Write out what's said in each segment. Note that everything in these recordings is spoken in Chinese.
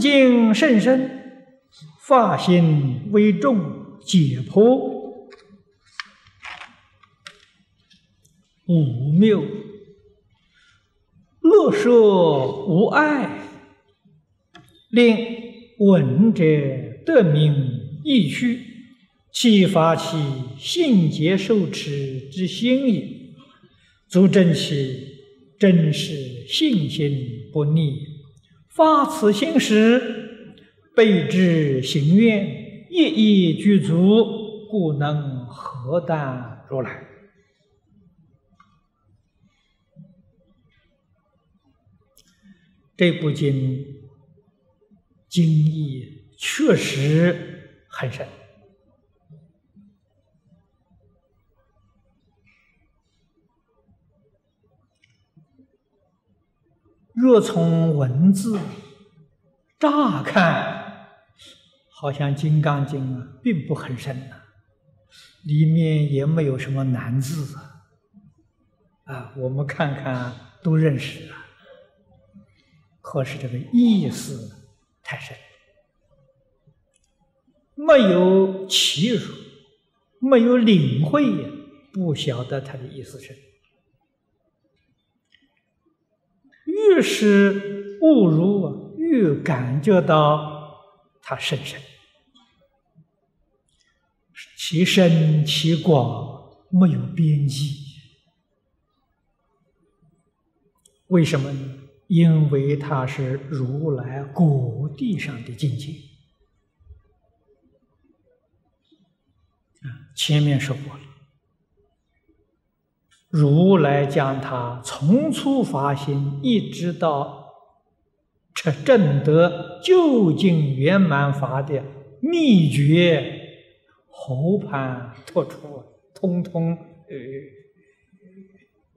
此经甚深，发心为重，解剖无谬，乐说无碍，令闻者得名意趣，启发其信解受持之心也，足证其真实信心不逆。发此心时，备至行愿，一一具足，故能何当如来。这部经经义确实很深。若从文字乍看，好像《金刚经》啊，并不很深呐，里面也没有什么难字啊。啊，我们看看都认识啊。可是这个意思太深，没有契入，没有领会，不晓得它的意思是。越是误入，越感觉到它甚深，其深其广没有边际。为什么呢？因为它是如来果地上的境界。前面说过了。如来将他从初发心，一直到成正得究竟圆满法的秘诀，和盘托出，通通呃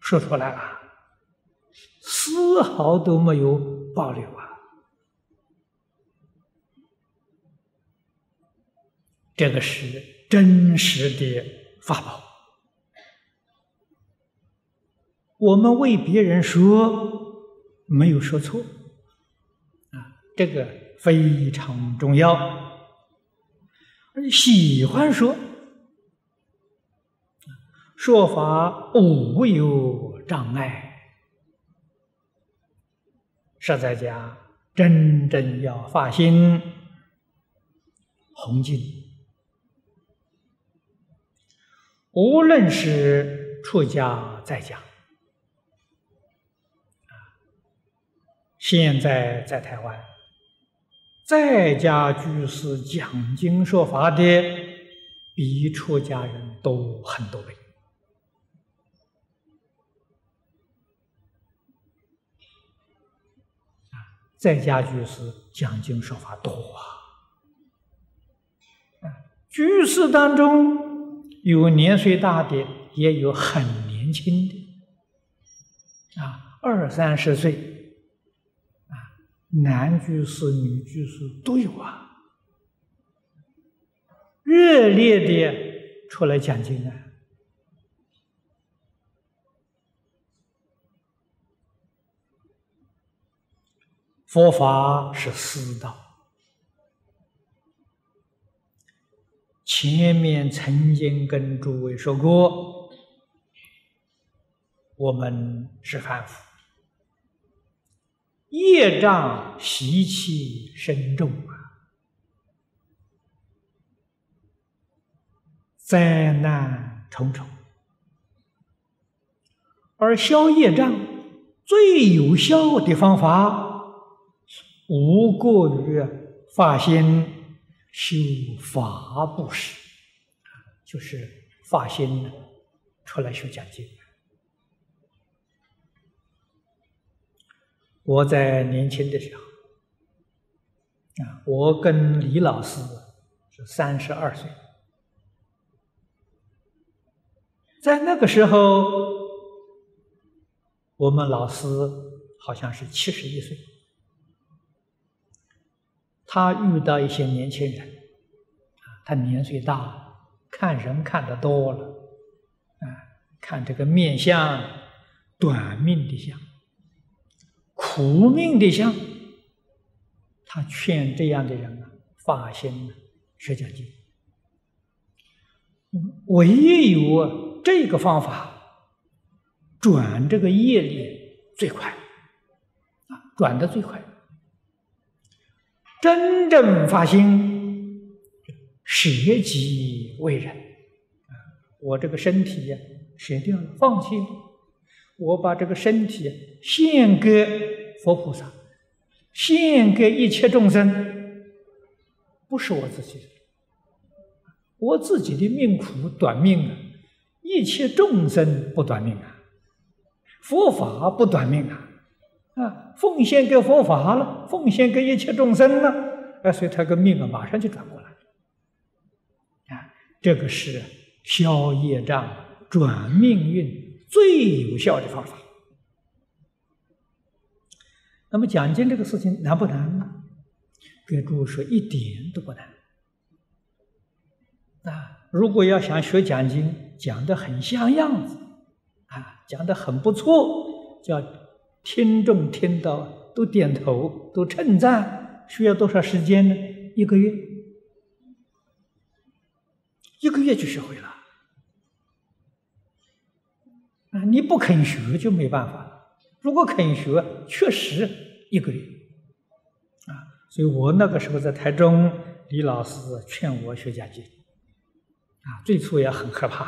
说出来了，丝毫都没有保留啊！这个是真实的法宝。我们为别人说没有说错啊，这个非常重要。喜欢说，说法无有障碍。实在讲，真正要发心弘经，无论是出家在家。现在在台湾，在家居士讲经说法的，比出家人多很多倍。在家居士讲经说法多！啊，居士当中有年岁大的，也有很年轻的，啊，二三十岁。男居士、女居士都有啊，热烈的出来讲经啊！佛法是私道，前面曾经跟诸位说过，我们是汉服。业障习气深重啊，灾难重重。而消业障最有效的方法，无过于发心修法布施，就是发心出来修讲经。我在年轻的时候，啊，我跟李老师是三十二岁，在那个时候，我们老师好像是七十一岁，他遇到一些年轻人，啊，他年岁大，看人看得多了，啊，看这个面相，短命的相。苦命的相，他劝这样的人啊，发心学讲经。唯有这个方法，转这个业力最快，啊，转的最快。真正发心，舍己为人，啊，我这个身体呀，舍掉了，放弃了，我把这个身体献给佛菩萨，献给一切众生，不是我自己的。我自己的命苦短命啊，一切众生不短命啊，佛法不短命啊，啊，奉献给佛法了，奉献给一切众生了，啊，所以他个命啊马上就转过来了，啊，这个是消业障、转命运最有效的方法。那么讲经这个事情难不难呢？给诸位说，一点都不难。啊，如果要想学讲经，讲的很像样子，啊，讲的很不错，叫听众听到都点头，都称赞，需要多少时间呢？一个月，一个月就学会了。啊，你不肯学就没办法。如果肯学，确实一个月。啊，所以我那个时候在台中，李老师劝我学讲经。啊，最初也很害怕，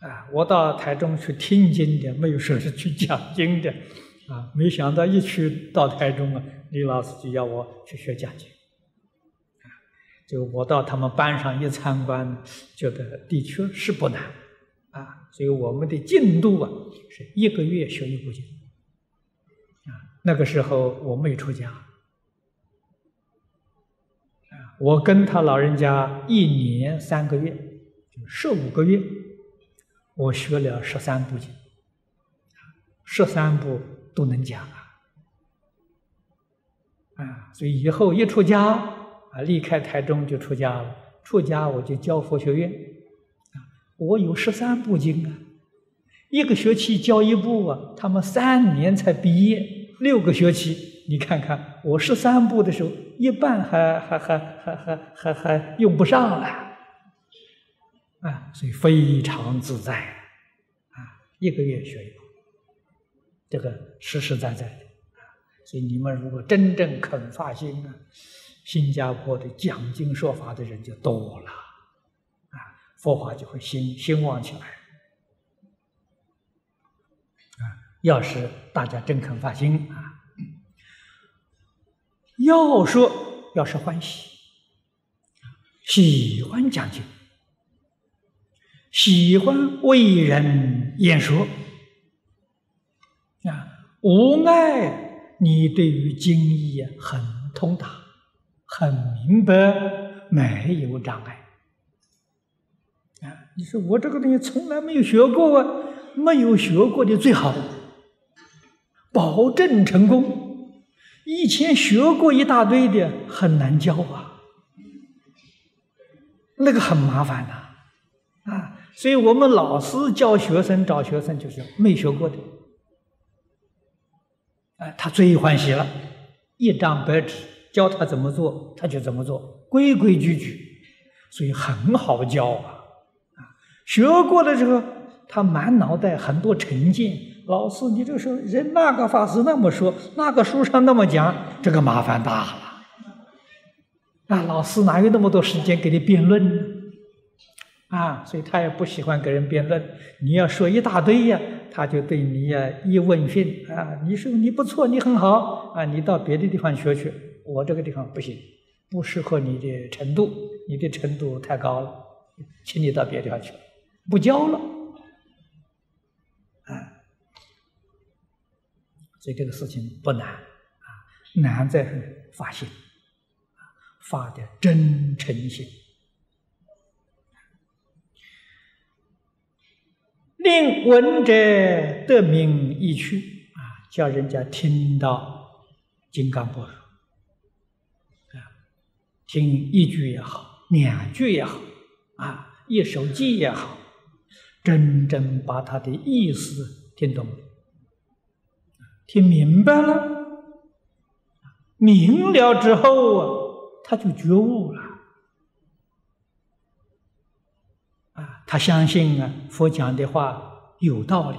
啊，我到台中去听经的，没有说是去讲经的，啊，没想到一去到台中啊，李老师就要我去学讲经，啊，就我到他们班上一参观，觉得的确是不难，啊，所以我们的进度啊是一个月学一部经，啊，那个时候我没出家。啊我跟他老人家一年三个月，就十五个月，我学了十三部经，十三部都能讲啊，啊，所以以后一出家啊，离开台中就出家了。出家我就教佛学院，我有十三部经啊，一个学期教一部啊，他们三年才毕业，六个学期，你看看我十三部的时候。一半还还还还还还还用不上了，啊，所以非常自在，啊，一个月学一部，这个实实在在的，啊，所以你们如果真正肯发心啊，新加坡的讲经说法的人就多了，佛法就会兴兴旺起来，啊，要是大家真肯发心啊。要说，要是欢喜，喜欢讲经，喜欢为人演说，啊，无碍你对于经义很通达，很明白，没有障碍。啊，你说我这个东西从来没有学过啊，没有学过的最好，保证成功。以前学过一大堆的，很难教啊，那个很麻烦呐，啊，所以我们老师教学生找学生就是没学过的，哎，他最欢喜了，一张白纸教他怎么做，他就怎么做，规规矩矩，所以很好教，啊，学过了之后，他满脑袋很多成见。老师，你这个说人那个法师那么说，那个书上那么讲，这个麻烦大了。那，老师哪有那么多时间给你辩论？啊，所以他也不喜欢跟人辩论。你要说一大堆呀，他就对你呀一问讯啊，你说你不错，你很好啊，你到别的地方学去，我这个地方不行，不适合你的程度，你的程度太高了，请你到别的地方去，不教了。所以这个事情不难啊，难在发心，发的真诚心，令闻者得名一去啊，叫人家听到金刚不说啊，听一句也好，两句也好啊，一首偈也好，真正把他的意思听懂。听明白了，明了之后啊，他就觉悟了。啊，他相信啊，佛讲的话有道理，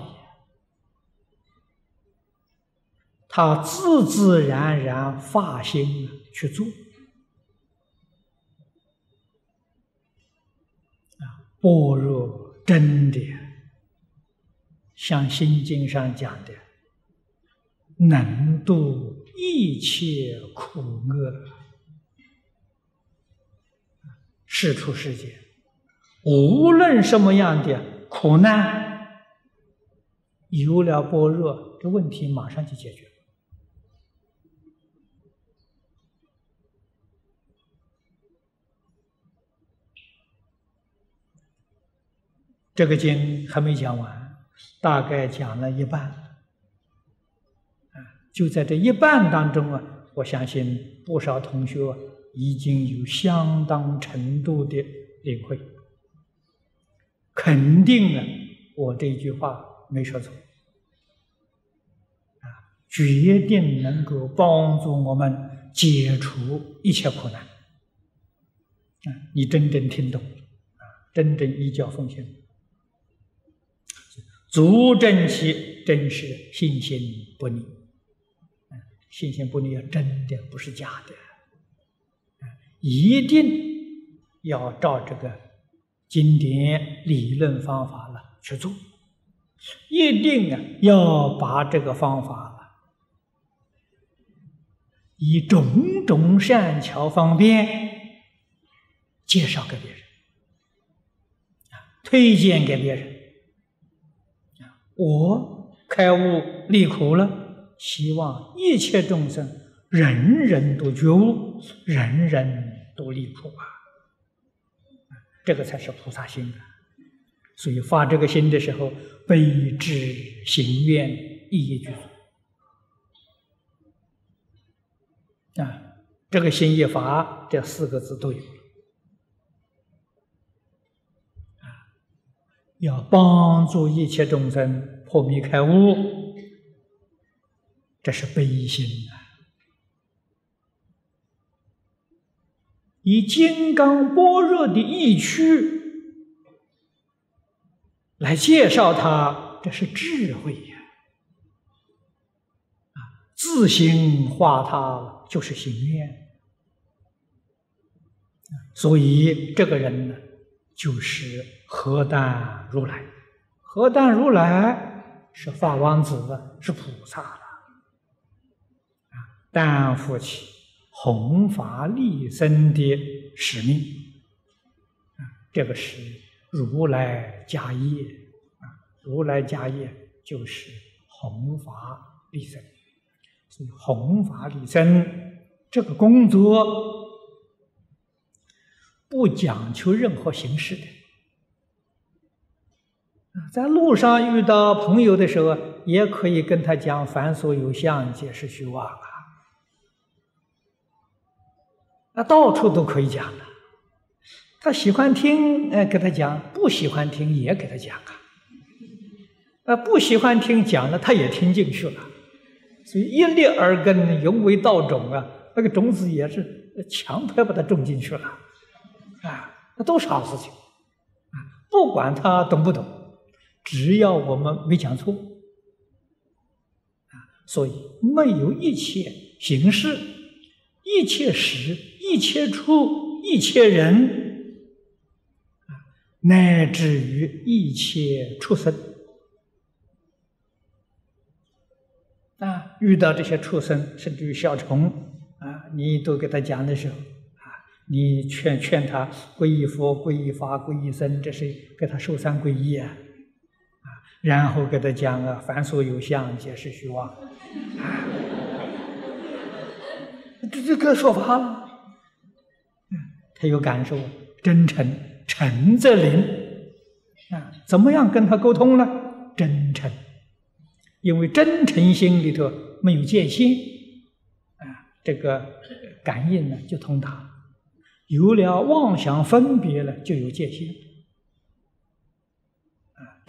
他自自然然发心去做。啊，般若真的像《心经》上讲的，能度一切苦厄，世出世间。无论什么样的苦难，有了般若，这问题马上就解决。这个经还没讲完，大概讲了一半，啊，就在这一半当中啊，我相信不少同学已经有相当程度的领会。肯定啊，我这句话没说错，啊，决定能够帮助我们解除一切苦难，啊，你真正听懂，啊，真正依教奉行，足证其真实信心不离，啊，信心不离要真的，不是假的，一定要照这个。经典理论方法了去做，一定啊要把这个方法以种种善巧方便介绍给别人，啊，推荐给别人，我开悟离苦了，希望一切众生人人都觉悟，人人都离苦啊。这个才是菩萨心！所以发这个心的时候，悲智行愿一一具足啊！这个心一发，这四个字都有了啊！要帮助一切众生破迷开悟，这是悲心啊！以金刚般若的意趣来介绍他，这是智慧呀！啊，自行化他就是行愿，所以这个人呢，就是何当如来。何当如来是法王子，是菩萨了。啊，担负起。弘法利生的使命啊，这个是如来家业啊，如来家业就是弘法利生，所以弘法利生这个工作不讲求任何形式的，在路上遇到朋友的时候，也可以跟他讲凡所有相，皆是虚妄啊。那到处都可以讲的，他喜欢听，哎，给他讲；不喜欢听，也给他讲啊。那，不喜欢听讲了，他也听进去了。所以一粒耳根，犹为道种啊，那个种子也是强迫把它种进去了，啊，那都是好事情，啊，不管他懂不懂，只要我们没讲错，啊，所以没有一切形式，一切时。一切处，一切人，乃至于一切畜生，啊，遇到这些畜生，甚至于小虫，啊，你都给他讲的时候，啊，你劝劝他皈依佛、皈依法、皈依僧，这是给他受三皈依，啊，然后给他讲啊，凡所有相，皆是虚妄，啊，这这个说法了。他有感受，真诚，诚则灵啊！怎么样跟他沟通呢？真诚，因为真诚心里头没有界心啊，这个感应呢就通达。有了妄想分别了，就有界心，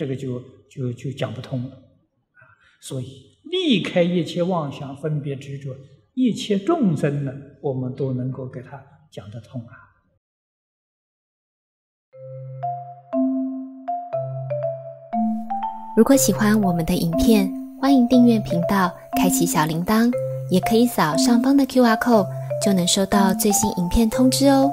这个就就就讲不通了啊。所以离开一切妄想分别执着，一切众生呢，我们都能够给他讲得通啊。如果喜欢我们的影片，欢迎订阅频道，开启小铃铛，也可以扫上方的 Q R code，就能收到最新影片通知哦。